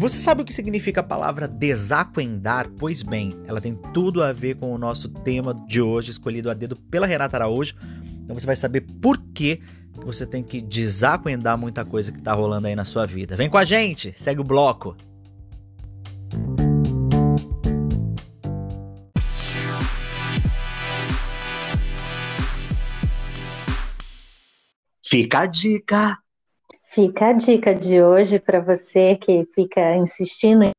Você sabe o que significa a palavra desacuendar? Pois bem, ela tem tudo a ver com o nosso tema de hoje, escolhido a dedo pela Renata Araújo. Então você vai saber por que você tem que desacuendar muita coisa que tá rolando aí na sua vida. Vem com a gente, segue o bloco. Fica a dica. Fica a dica de hoje para você que fica insistindo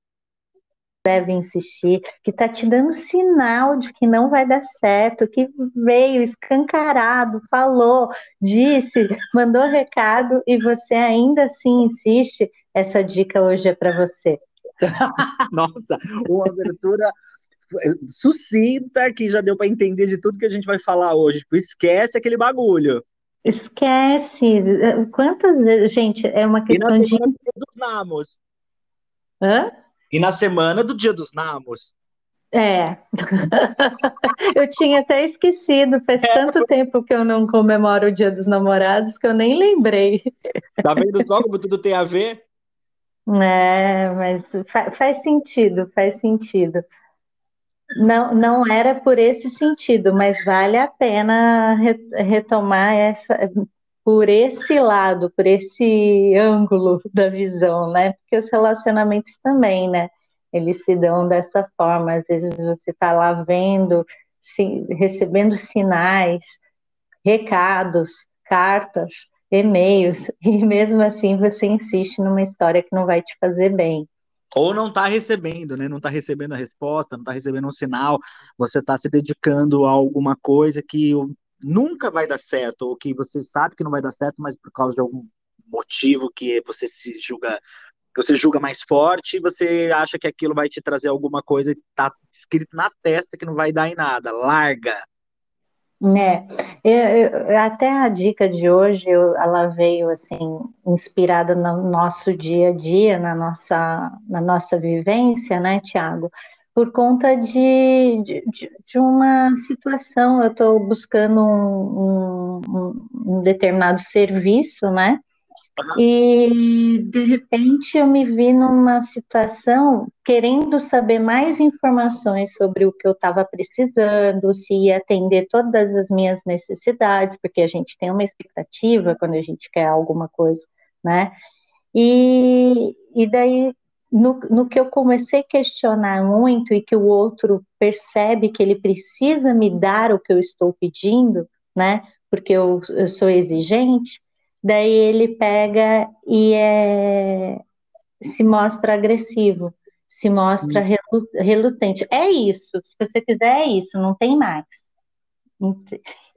deve insistir, que está te dando sinal de que não vai dar certo, que veio escancarado, falou, disse, mandou recado e você ainda assim insiste, essa dica hoje é para você. Nossa, uma abertura sucinta que já deu para entender de tudo que a gente vai falar hoje. Tipo, esquece aquele bagulho. Esquece. Quantas vezes, gente, é uma questão de. dos namos. Hã? E na semana do Dia dos Namorados. É, eu tinha até esquecido, faz é, tanto tempo que eu não comemoro o Dia dos Namorados que eu nem lembrei. Tá vendo só como tudo tem a ver? É, mas fa faz sentido, faz sentido. Não, não era por esse sentido, mas vale a pena re retomar essa, por esse lado, por esse ângulo da visão, né? Porque os relacionamentos também, né? Eles se dão dessa forma. Às vezes você está lá vendo, se, recebendo sinais, recados, cartas, e-mails, e mesmo assim você insiste numa história que não vai te fazer bem. Ou não está recebendo, né? Não está recebendo a resposta, não está recebendo um sinal, você está se dedicando a alguma coisa que nunca vai dar certo, ou que você sabe que não vai dar certo, mas por causa de algum motivo que você se julga você julga mais forte você acha que aquilo vai te trazer alguma coisa e tá escrito na testa que não vai dar em nada. Larga. Né, até a dica de hoje, eu, ela veio assim, inspirada no nosso dia a dia, na nossa, na nossa vivência, né, Tiago? por conta de, de, de uma situação. Eu estou buscando um, um, um, determinado serviço, né? E de repente eu me vi numa situação querendo saber mais informações sobre o que eu estava precisando, se ia atender todas as minhas necessidades, porque a gente tem uma expectativa quando a gente quer alguma coisa, né? E, e daí no, no que eu comecei a questionar muito e que o outro percebe que ele precisa me dar o que eu estou pedindo, né? Porque eu, eu sou exigente, daí ele pega e é, se mostra agressivo, se mostra hum. relutante. É isso, se você quiser, é isso, não tem mais.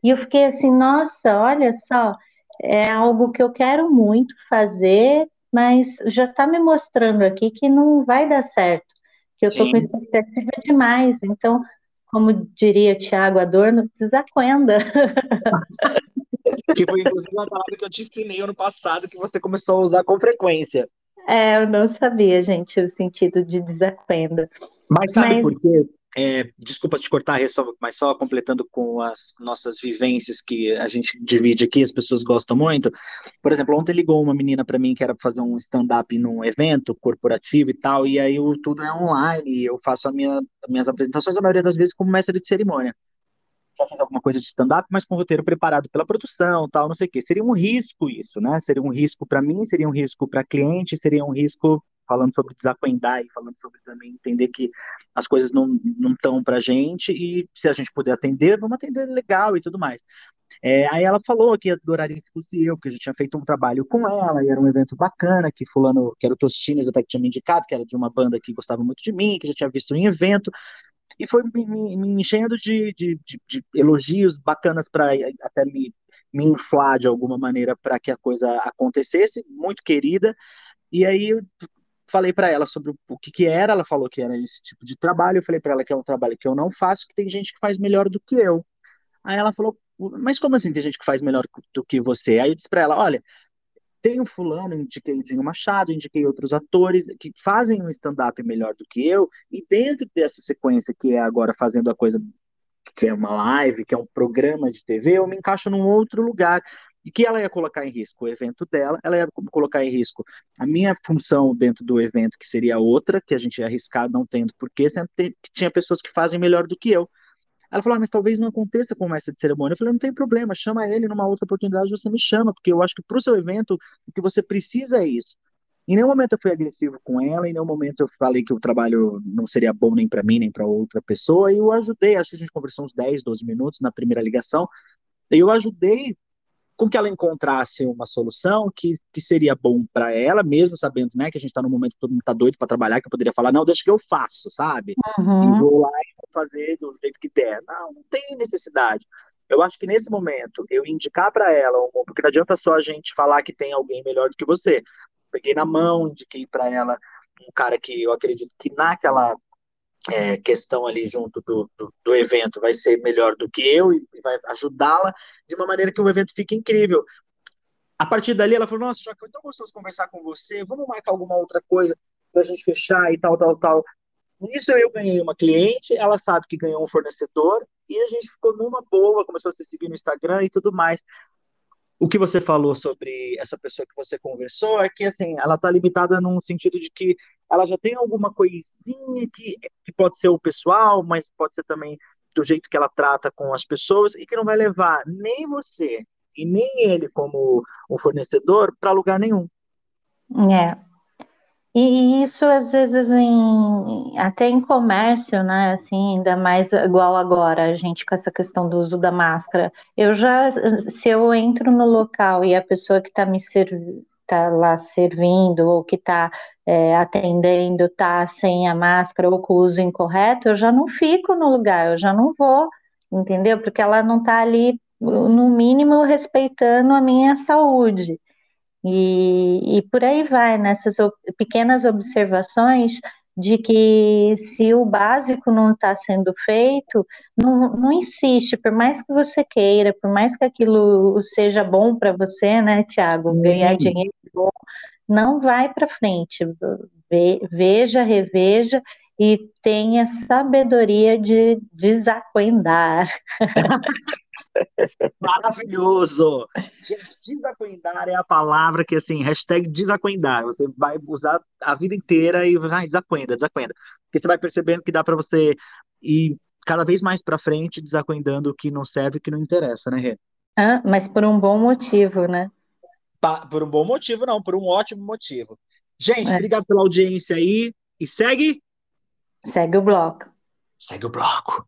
E eu fiquei assim, nossa, olha só, é algo que eu quero muito fazer, mas já está me mostrando aqui que não vai dar certo, que eu estou com expectativa demais. Então, como diria Tiago Adorno, desacuenda. que foi inclusive uma palavra que eu te ensinei ano passado que você começou a usar com frequência. É, eu não sabia, gente, o sentido de desacuenda. Mas sabe Mas... por quê? É, desculpa te cortar, mas só completando com as nossas vivências que a gente divide aqui, as pessoas gostam muito. Por exemplo, ontem ligou uma menina para mim que era fazer um stand-up num evento corporativo e tal, e aí eu, tudo é online, eu faço minha, as minhas apresentações, a maioria das vezes, como mestre de cerimônia. Já fiz alguma coisa de stand-up, mas com roteiro preparado pela produção, tal, não sei o quê. Seria um risco isso, né? Seria um risco para mim, seria um risco para cliente, seria um risco falando sobre desacuendar e falando sobre também entender que as coisas não estão para gente e se a gente puder atender, vamos atender legal e tudo mais. É, aí ela falou que adoraria que fosse eu, porque a gente tinha feito um trabalho com ela, e era um evento bacana, que fulano, que era o Tostines até que tinha me indicado, que era de uma banda que gostava muito de mim, que já tinha visto em evento, e foi me, me enchendo de, de, de, de, elogios bacanas para até me, me inflar de alguma maneira para que a coisa acontecesse, muito querida, e aí eu falei para ela sobre o que, que era, ela falou que era esse tipo de trabalho, eu falei para ela que é um trabalho que eu não faço, que tem gente que faz melhor do que eu. Aí ela falou, mas como assim tem gente que faz melhor do que você? Aí eu disse para ela, olha, tem o fulano, indiquei o Dinho Machado, indiquei outros atores que fazem um stand-up melhor do que eu, e dentro dessa sequência que é agora fazendo a coisa que é uma live, que é um programa de TV, eu me encaixo num outro lugar. E que ela ia colocar em risco o evento dela, ela ia colocar em risco a minha função dentro do evento, que seria outra, que a gente ia arriscar não tendo porquê, sendo que tinha pessoas que fazem melhor do que eu. Ela falou, ah, mas talvez não aconteça com mestre de cerimônia. Eu falei, não tem problema, chama ele numa outra oportunidade, você me chama, porque eu acho que para o seu evento, o que você precisa é isso. Em nenhum momento eu fui agressivo com ela, em nenhum momento eu falei que o trabalho não seria bom nem para mim, nem para outra pessoa, e eu ajudei, acho que a gente conversou uns 10, 12 minutos na primeira ligação, e eu ajudei com que ela encontrasse uma solução que, que seria bom para ela, mesmo sabendo né, que a gente está num momento que todo mundo está doido para trabalhar, que eu poderia falar, não, deixa que eu faço, sabe? Uhum. E vou lá e vou fazer do jeito que der. Não, não tem necessidade. Eu acho que nesse momento, eu indicar para ela, porque não adianta só a gente falar que tem alguém melhor do que você peguei na mão, indiquei para ela um cara que eu acredito que naquela é, questão ali junto do, do, do, evento vai ser melhor do que eu e, vai ajudá-la de uma maneira que o evento fique incrível. A partir dali ela falou, nossa, já foi tão gostoso conversar com você, vamos marcar alguma outra coisa para a gente fechar e tal, tal, tal. Nisso eu ganhei uma cliente, ela sabe que ganhou um fornecedor e a gente ficou numa boa, começou a se seguir no Instagram e tudo mais o que você falou sobre essa pessoa que você conversou é que assim ela está limitada num sentido de que ela já tem alguma coisinha que, que pode ser o pessoal, mas pode ser também do jeito que ela trata com as pessoas e que não vai levar nem você e nem ele como o fornecedor para lugar nenhum. É, e isso, às vezes, em, até em comércio, né? Assim, ainda mais igual agora, a gente com essa questão do uso da máscara. Eu já, se eu entro no local e a pessoa que está me servindo, tá lá servindo ou que está é, atendendo tá sem a máscara ou com o uso incorreto, eu já não fico no lugar, eu já não vou, entendeu? Porque ela não está ali, no mínimo, respeitando a minha saúde. E, e por aí vai, nessas pequenas observações de que se o básico não está sendo feito, não, não insiste, por mais que você queira, por mais que aquilo seja bom para você, né, Tiago, ganhar dinheiro bom, não vai para frente. veja, reveja e tenha sabedoria de desacuendar. Maravilhoso! Gente, desacuendar é a palavra que, assim, hashtag desacuendar. Você vai usar a vida inteira e vai desacuenda, desacuenda. Porque você vai percebendo que dá para você ir cada vez mais para frente desacuendando o que não serve e o que não interessa, né, Rê? Ah, mas por um bom motivo, né? Pa por um bom motivo, não, por um ótimo motivo. Gente, é. obrigado pela audiência aí. E segue? Segue o bloco. Segue o bloco.